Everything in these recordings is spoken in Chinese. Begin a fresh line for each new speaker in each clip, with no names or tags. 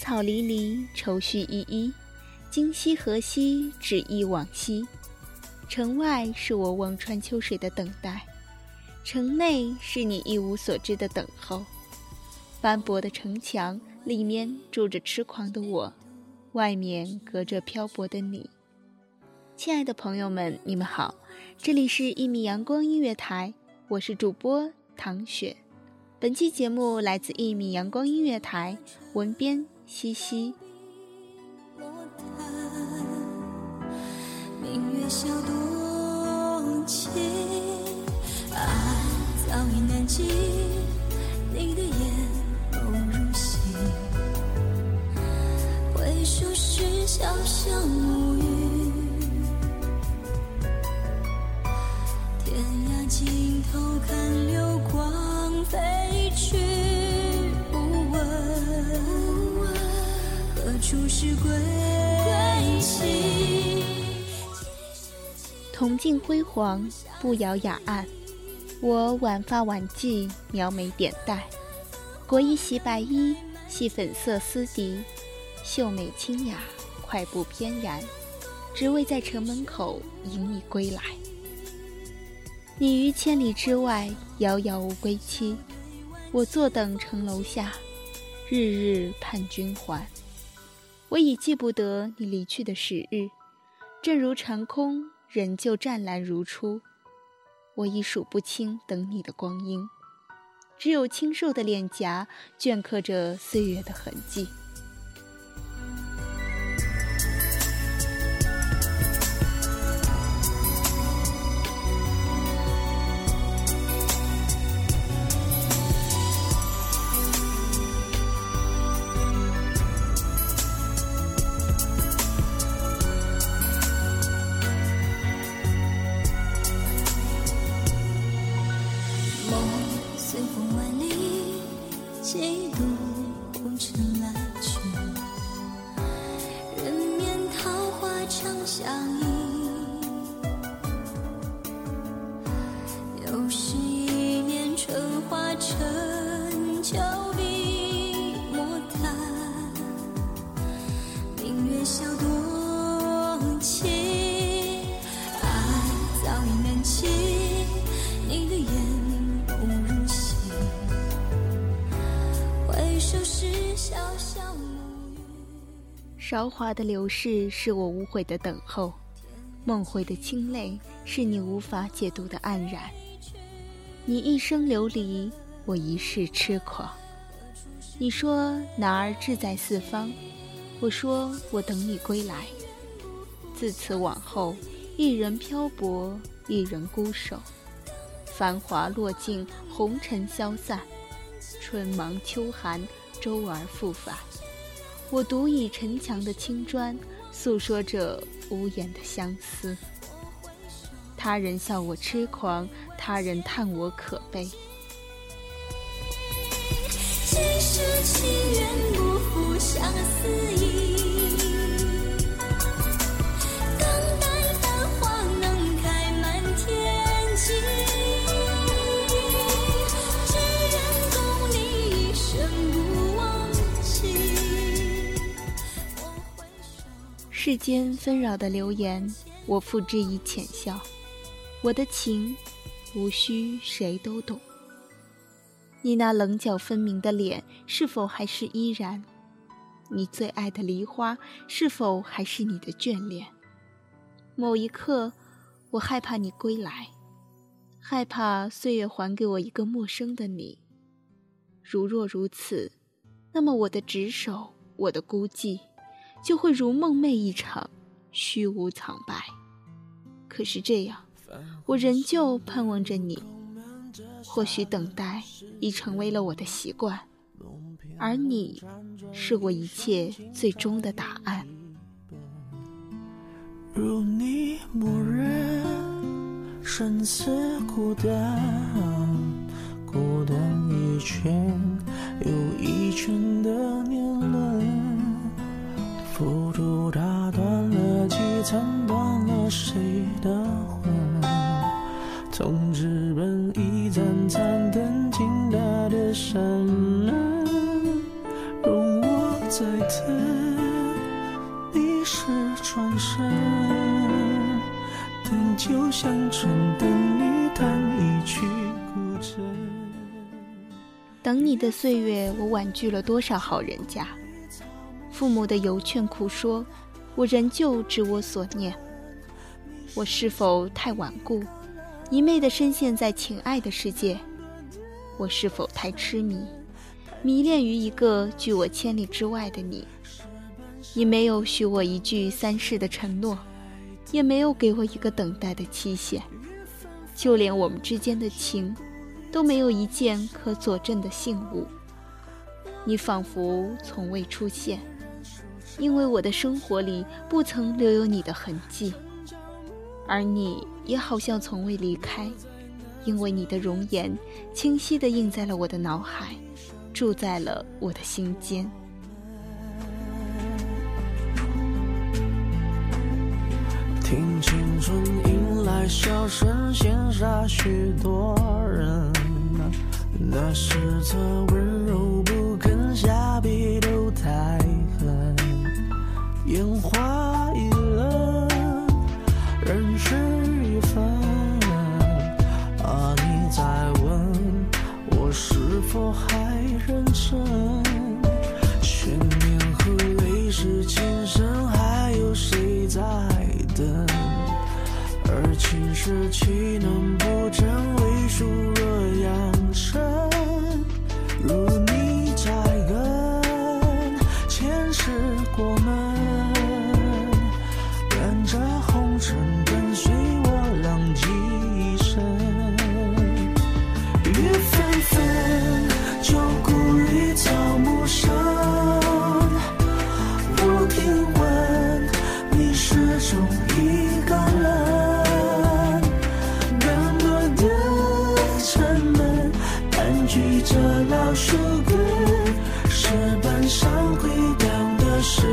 草离离，愁绪依依。今夕何夕，只忆往昔。城外是我望穿秋水的等待，城内是你一无所知的等候。斑驳的城墙里面住着痴狂的我，外面隔着漂泊的你。亲爱的朋友们，你们好，这里是一米阳光音乐台，我是主播唐雪。本期节目来自一米阳光音乐台，文编西西。
明月笑多情，爱早已难尽，
辉煌，步摇雅岸。我挽发挽髻，描眉点黛。裹一袭白衣，系粉色丝笛，秀美清雅，快步翩然，只为在城门口迎你归来。你于千里之外，遥遥无归期。我坐等城楼下，日日盼君还。我已记不得你离去的时日，正如长空。仍旧湛蓝如初，我已数不清等你的光阴，只有清瘦的脸颊镌刻着岁月的痕迹。
多情，爱早已难尽，你的眼眸如洗，回首时潇潇暮雨。
韶华的流逝是我无悔的等候，梦回的清泪是你无法解读的黯然。你一生流离，我一世痴狂。你说男儿志在四方，我说我等你归来。自此往后，一人漂泊，一人孤守。繁华落尽，红尘消散，春忙秋寒，周而复返。我独倚城墙的青砖，诉说着无言的相思。他人笑我痴狂，他人叹我可悲。世间纷扰的流言，我付之以浅笑。我的情，无需谁都懂。你那棱角分明的脸，是否还是依然？你最爱的梨花，是否还是你的眷恋？某一刻，我害怕你归来，害怕岁月还给我一个陌生的你。如若如此，那么我的执手，我的孤寂，就会如梦寐一场，虚无苍白。可是这样，我仍旧盼望着你。或许等待已成为了我的习惯，而你，是我一切最终的答案。
如你默认，生死孤单，孤单一圈又一圈的，付出打断了几层，断了谁的魂？从纸本一盏盏灯，进大的山门，容我再等。你是转身，等酒香醇，等你弹一曲古筝。
等你的岁月，我婉拒了多少好人家？父母的游劝苦说，我仍旧知我所念。我是否太顽固，一昧的深陷在情爱的世界？我是否太痴迷，迷恋于一个拒我千里之外的你？你没有许我一句三世的承诺，也没有给我一个等待的期限，就连我们之间的情，都没有一件可佐证的信物。你仿佛从未出现，因为我的生活里不曾留有你的痕迹，而你也好像从未离开，因为你的容颜清晰地印在了我的脑海，住在了我的心间。
听青春迎来笑声，羡煞许多人。那是侧温岂能不真？为数若扬尘，老树根，石板上回荡的是。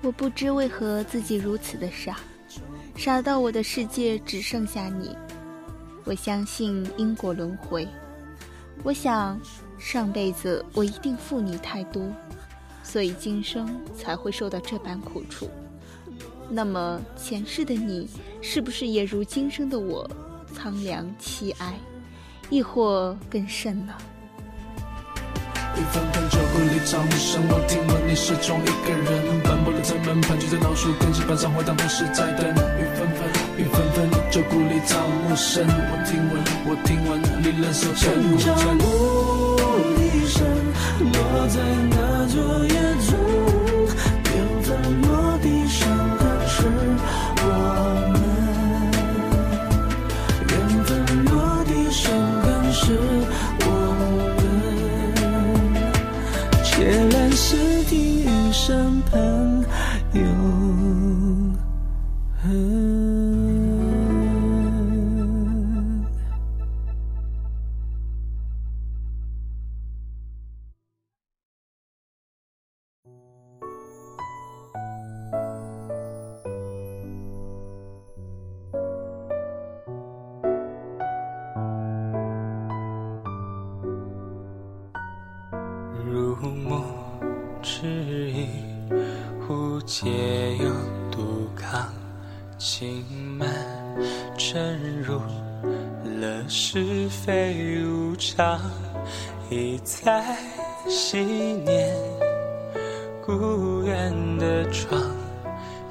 我不知为何自己如此的傻，傻到我的世界只剩下你。我相信因果轮回，我想上辈子我一定负你太多，所以今生才会受到这般苦楚。那么前世的你，是不是也如今生的我，苍凉凄哀，亦或更甚呢？
雨纷纷，旧故里草木深。我听闻你始终一个人，斑驳的城门，盘踞在老树根，石板上回荡都是在等。雨纷纷，雨纷纷，旧故里草木深。我听闻，我听闻你忍受千
沉入了是非无常，一再昔年故园的窗，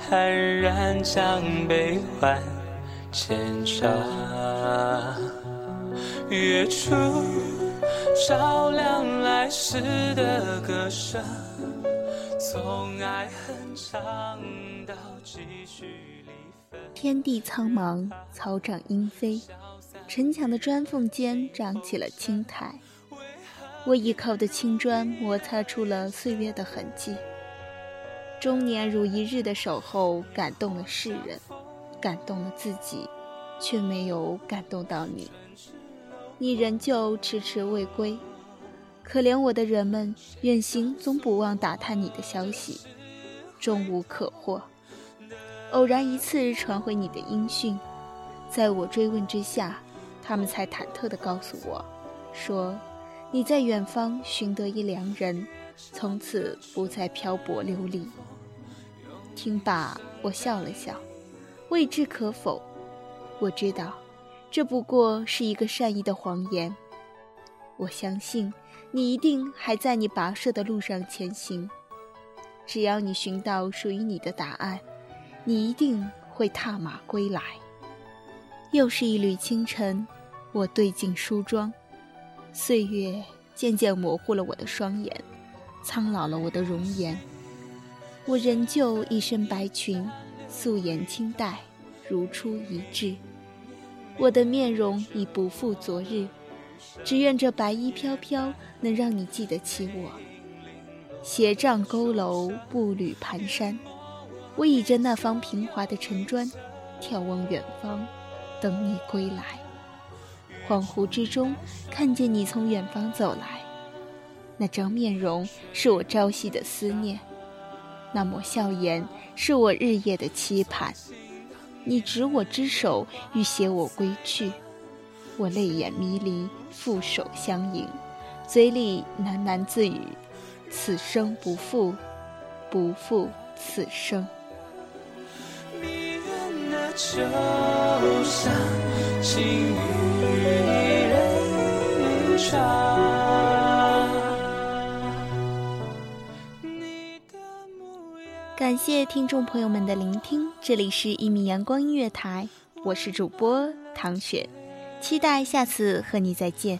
黯然将悲欢牵肠。月出照亮来时的歌声。从爱恨唱到继续离分。
天地苍茫，草长莺飞，城墙的砖缝间长起了青苔。我倚靠的青砖摩擦出了岁月的痕迹。终年如一日的守候，感动了世人，感动了自己，却没有感动到你。你仍旧迟迟未归。可怜我的人们，远行总不忘打探你的消息，终无可获。偶然一次传回你的音讯，在我追问之下，他们才忐忑地告诉我，说你在远方寻得一良人，从此不再漂泊流离。听罢，我笑了笑，未知可否。我知道，这不过是一个善意的谎言。我相信。你一定还在你跋涉的路上前行，只要你寻到属于你的答案，你一定会踏马归来。又是一缕清晨，我对镜梳妆，岁月渐渐模糊了我的双眼，苍老了我的容颜。我仍旧一身白裙，素颜清黛，如出一辙。我的面容已不复昨日。只愿这白衣飘飘能让你记得起我。斜杖佝偻，步履蹒跚，我倚着那方平滑的城砖，眺望远方，等你归来。恍惚之中，看见你从远方走来，那张面容是我朝夕的思念，那抹笑颜是我日夜的期盼。你执我之手，欲携我归去。我泪眼迷离，负手相迎，嘴里喃喃自语：“此生不负，不负此生。”感谢听众朋友们的聆听，这里是一米阳光音乐台，我是主播唐雪。期待下次和你再见。